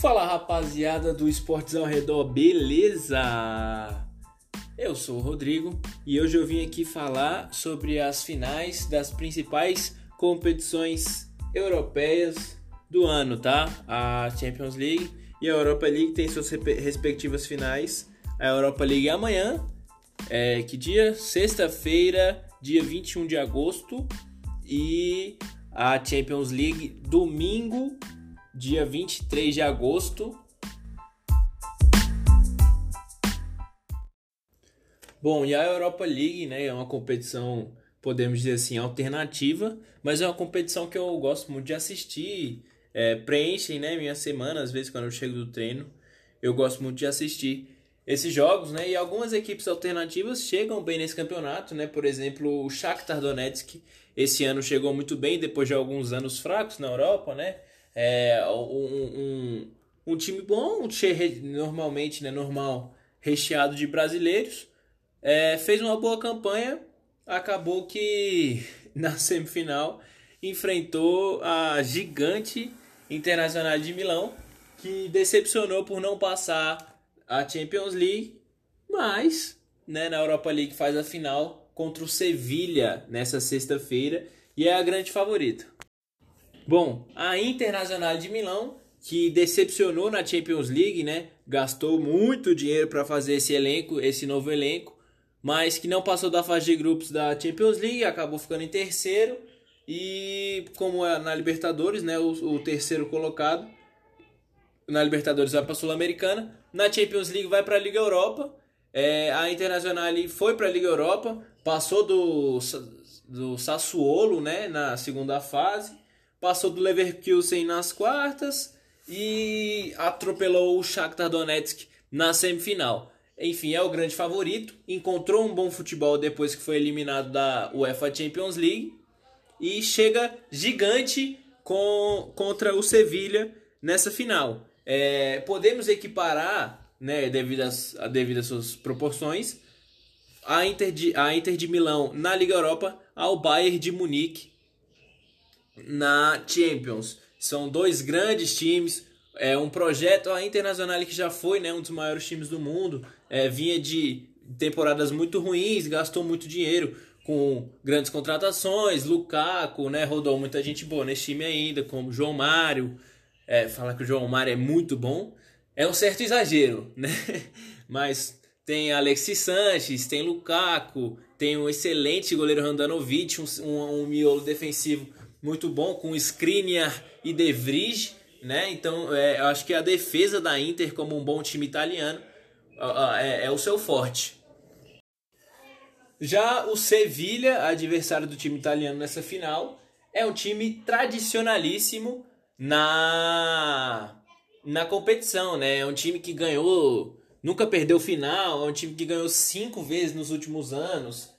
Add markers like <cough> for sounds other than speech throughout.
Fala rapaziada do Esportes ao Redor, beleza? Eu sou o Rodrigo e hoje eu vim aqui falar sobre as finais das principais competições europeias do ano, tá? A Champions League e a Europa League têm suas respectivas finais. A Europa League é amanhã, é que dia? Sexta-feira, dia 21 de agosto, e a Champions League domingo, dia 23 de agosto. Bom, e a Europa League, né, é uma competição, podemos dizer assim, alternativa, mas é uma competição que eu gosto muito de assistir, é, preenchem, né, minha semana, às vezes quando eu chego do treino, eu gosto muito de assistir esses jogos, né, e algumas equipes alternativas chegam bem nesse campeonato, né, por exemplo, o Shakhtar Donetsk, esse ano chegou muito bem, depois de alguns anos fracos na Europa, né, é, um, um, um time bom, normalmente, né, normal, recheado de brasileiros, é, fez uma boa campanha, acabou que <laughs> na semifinal enfrentou a gigante Internacional de Milão, que decepcionou por não passar a Champions League, mas né, na Europa League faz a final contra o Sevilha nessa sexta-feira e é a grande favorita. Bom, a Internacional de Milão, que decepcionou na Champions League, né? Gastou muito dinheiro para fazer esse elenco, esse novo elenco, mas que não passou da fase de grupos da Champions League, acabou ficando em terceiro. E como é na Libertadores, né, o, o terceiro colocado na Libertadores vai para a Sul-Americana, na Champions League vai para a Liga Europa. É, a Internacional foi para a Liga Europa, passou do do Sassuolo, né, na segunda fase passou do Leverkusen nas quartas e atropelou o Shakhtar Donetsk na semifinal. Enfim, é o grande favorito, encontrou um bom futebol depois que foi eliminado da UEFA Champions League e chega gigante com, contra o Sevilha nessa final. É, podemos equiparar, né, devido às, devido às suas proporções, a Inter, de, a Inter de Milão na Liga Europa ao Bayern de Munique na Champions. São dois grandes times, é um projeto Internacional que já foi né, um dos maiores times do mundo, é, vinha de temporadas muito ruins, gastou muito dinheiro com grandes contratações, Lukaku, né, rodou muita gente boa nesse time ainda, como João Mário, é, falar que o João Mário é muito bom é um certo exagero, <laughs> né? Mas tem Alexis Sanches, tem Lukaku, tem um excelente goleiro Randanovic, um, um, um miolo defensivo muito bom com Skriniar e De Vrij, né? Então, é, eu acho que a defesa da Inter como um bom time italiano é, é o seu forte. Já o Sevilha, adversário do time italiano nessa final, é um time tradicionalíssimo na na competição, né? É um time que ganhou, nunca perdeu final, é um time que ganhou cinco vezes nos últimos anos.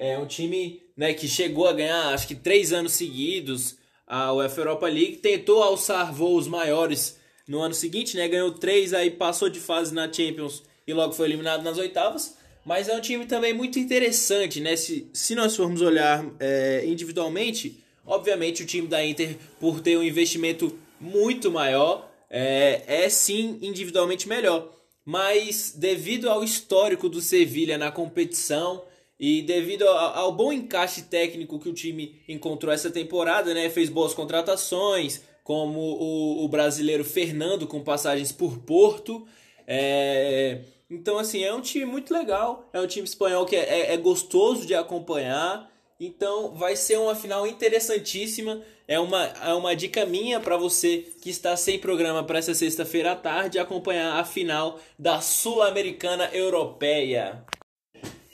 É um time né, que chegou a ganhar acho que três anos seguidos a UEFA Europa League, tentou alçar voos maiores no ano seguinte, né, ganhou três, aí passou de fase na Champions e logo foi eliminado nas oitavas. Mas é um time também muito interessante, né? Se, se nós formos olhar é, individualmente, obviamente o time da Inter, por ter um investimento muito maior, é, é sim individualmente melhor. Mas devido ao histórico do Sevilha na competição, e devido ao, bom encaixe técnico que o time encontrou essa temporada, né, fez boas contratações, como o, brasileiro Fernando com passagens por Porto. É, então, assim, é um time muito legal. É um time espanhol que é, é, é gostoso de acompanhar. Então, vai ser uma final interessantíssima. É uma, é uma dica minha para você que está sem programa para essa sexta-feira à tarde acompanhar a final da Sul-Americana Europeia.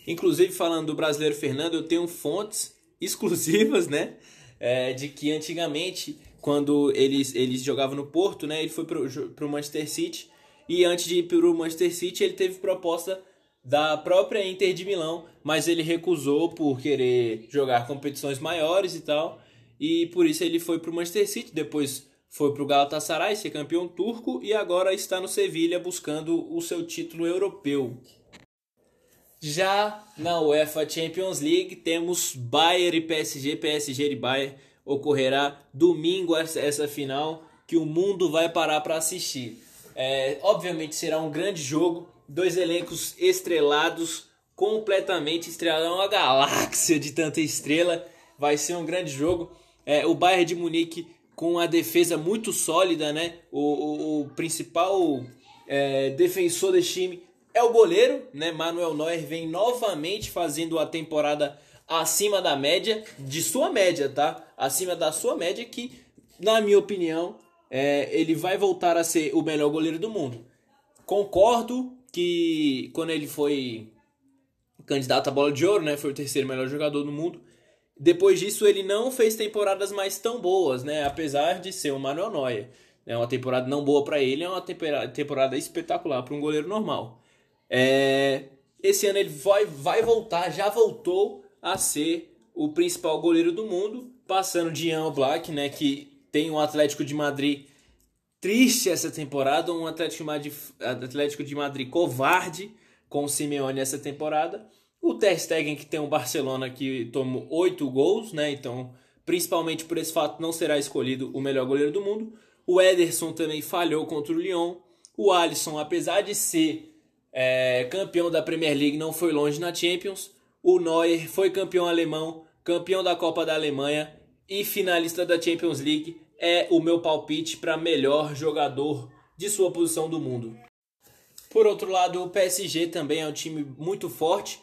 Inclusive, falando do brasileiro Fernando, eu tenho fontes <laughs> exclusivas, né? É, de que antigamente, quando eles, eles jogavam no Porto, né? Ele foi para o Manchester City. E antes de ir para o Manchester City, ele teve proposta da própria Inter de Milão, mas ele recusou por querer jogar competições maiores e tal. E por isso ele foi para o Manchester City, depois foi para o Galatasaray, ser campeão turco e agora está no Sevilha buscando o seu título europeu. Já na UEFA Champions League temos Bayern e PSG, PSG e Bayern ocorrerá domingo essa, final que o mundo vai parar para assistir. É, obviamente será um grande jogo, dois elencos estrelados, completamente estrelados, é uma galáxia de tanta estrela. Vai ser um grande jogo. É, o Bayern de Munique com a defesa muito sólida, né? O, o, o principal é, defensor desse time é o goleiro, né? Manuel Neuer vem novamente fazendo a temporada acima da média, de sua média, tá? Acima da sua média, que, na minha opinião, é, ele vai voltar a ser o melhor goleiro do mundo. Concordo que quando ele foi candidato à bola de ouro, né? Foi o terceiro melhor jogador do mundo. Depois disso, ele não fez temporadas mais tão boas, né? Apesar de ser o Manuel Neuer. É uma temporada não boa para ele, é uma temporada espetacular para um goleiro normal. É... Esse ano ele vai, vai voltar, já voltou a ser o principal goleiro do mundo, passando de Ian Black, né? Que tem um Atlético de Madrid triste essa temporada, um Atlético de Madrid, Atlético de Madrid covarde com o Simeone essa temporada. O Ter Stegen que tem o Barcelona que tomou oito gols, né? Então, principalmente por esse fato, não será escolhido o melhor goleiro do mundo. O Ederson também falhou contra o Lyon. O Alisson, apesar de ser é, campeão da Premier League, não foi longe na Champions. O Neuer foi campeão alemão, campeão da Copa da Alemanha e finalista da Champions League. É o meu palpite para melhor jogador de sua posição do mundo. Por outro lado, o PSG também é um time muito forte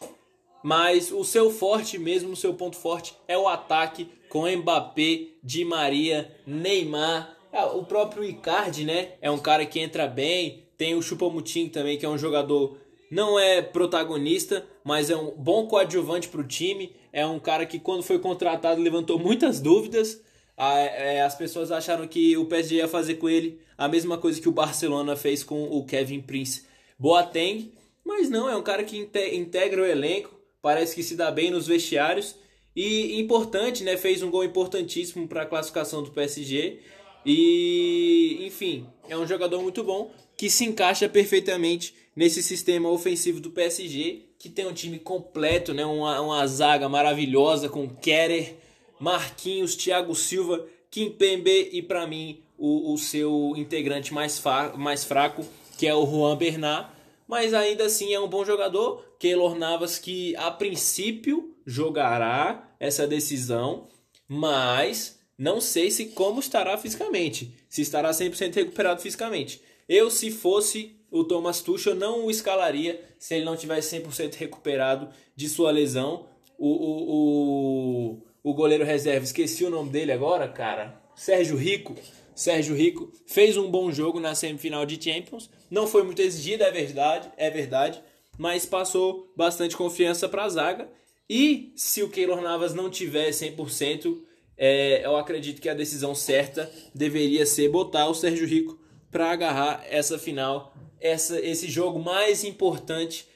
mas o seu forte mesmo, o seu ponto forte é o ataque com Mbappé, Di Maria, Neymar, ah, o próprio Icardi, né? É um cara que entra bem, tem o Choupo-Moting também, que é um jogador não é protagonista, mas é um bom coadjuvante para o time. É um cara que, quando foi contratado, levantou muitas dúvidas. Ah, é, as pessoas acharam que o PSG ia fazer com ele a mesma coisa que o Barcelona fez com o Kevin Prince Boateng, mas não, é um cara que integra o elenco, parece que se dá bem nos vestiários e importante, né? Fez um gol importantíssimo para a classificação do PSG. E, enfim, é um jogador muito bom que se encaixa perfeitamente nesse sistema ofensivo do PSG, que tem um time completo, né? Uma, uma zaga maravilhosa com Kerer, Marquinhos, Thiago Silva, Kimpembe e para mim o, o seu integrante mais, mais fraco, que é o Juan Bernat mas ainda assim é um bom jogador. Keylor Navas, que a princípio jogará essa decisão, mas não sei se como estará fisicamente, se estará 100% recuperado fisicamente. Eu, se fosse o Thomas Tuchel, não o escalaria se ele não tivesse 100% recuperado de sua lesão. O, o, o, o goleiro reserva, esqueci o nome dele agora, cara. Sérgio Rico Sérgio Rico fez um bom jogo na semifinal de Champions. Não foi muito exigido, é verdade, é verdade, mas passou bastante confiança para a zaga. E se o Keylor Navas não tiver 100%, é, eu acredito que a decisão certa deveria ser botar o Sérgio Rico para agarrar essa final, essa, esse jogo mais importante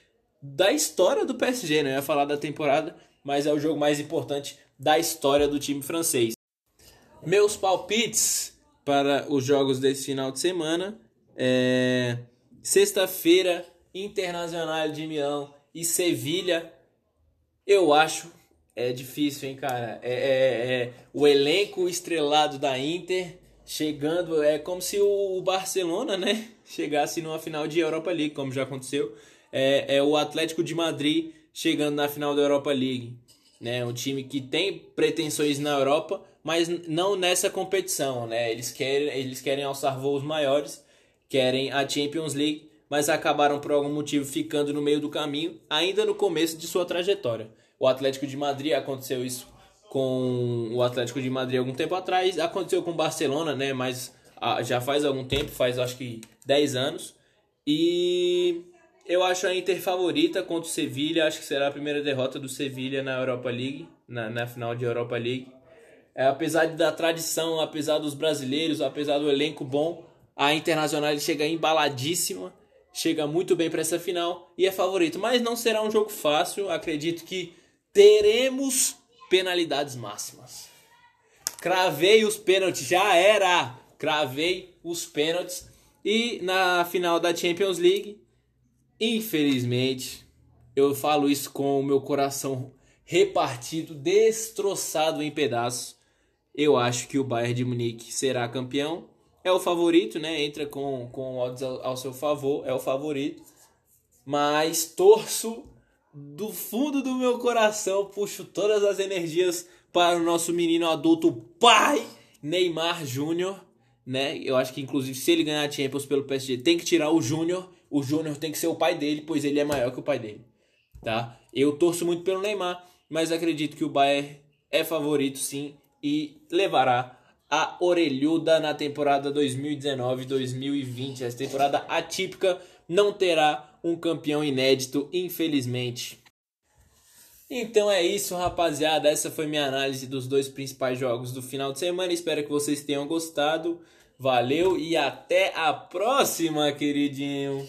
da história do PSG. Não né? ia falar da temporada, mas é o jogo mais importante da história do time francês. Meus palpites para os jogos desse final de semana. É... Sexta-feira, Internacional de Milão e Sevilha. Eu acho é difícil, hein, cara? É, é, é, o elenco estrelado da Inter chegando. É como se o Barcelona, né? <laughs> Chegasse numa final de Europa League, como já aconteceu. É, é o Atlético de Madrid chegando na final da Europa League. Né? Um time que tem pretensões na Europa, mas não nessa competição, né? Eles querem, eles querem alçar voos maiores, querem a Champions League, mas acabaram por algum motivo ficando no meio do caminho, ainda no começo de sua trajetória. O Atlético de Madrid aconteceu isso com o Atlético de Madrid algum tempo atrás, aconteceu com o Barcelona, né? Mas ah, já faz algum tempo, faz acho que 10 anos. E eu acho a Inter favorita contra o Sevilha, acho que será a primeira derrota do Sevilha na Europa League, na, na final de Europa League. É, apesar da tradição, apesar dos brasileiros, apesar do elenco bom, a Internacional chega embaladíssima, chega muito bem para essa final e é favorito. Mas não será um jogo fácil, acredito que teremos penalidades máximas. Cravei os pênaltis, já era! Cravei os pênaltis. E na final da Champions League, infelizmente, eu falo isso com o meu coração repartido, destroçado em pedaços eu acho que o Bayern de Munique será campeão é o favorito, né? Entra com, com odds ao, ao seu favor, é o favorito. Mas torço do fundo do meu coração, puxo todas as energias para o nosso menino adulto pai Neymar Júnior, né? Eu acho que inclusive se ele ganhar Champions pelo PSG, tem que tirar o Júnior. O Júnior tem que ser o pai dele, pois ele é maior que o pai dele, tá? Eu torço muito pelo Neymar, mas acredito que o Bayern é favorito sim e levará a orelhuda na temporada 2019-2020. Essa temporada atípica não terá um campeão inédito, infelizmente. Então é isso, rapaziada. Essa foi minha análise dos dois principais jogos do final de semana. Espero que vocês tenham gostado. Valeu e até a próxima, queridinho.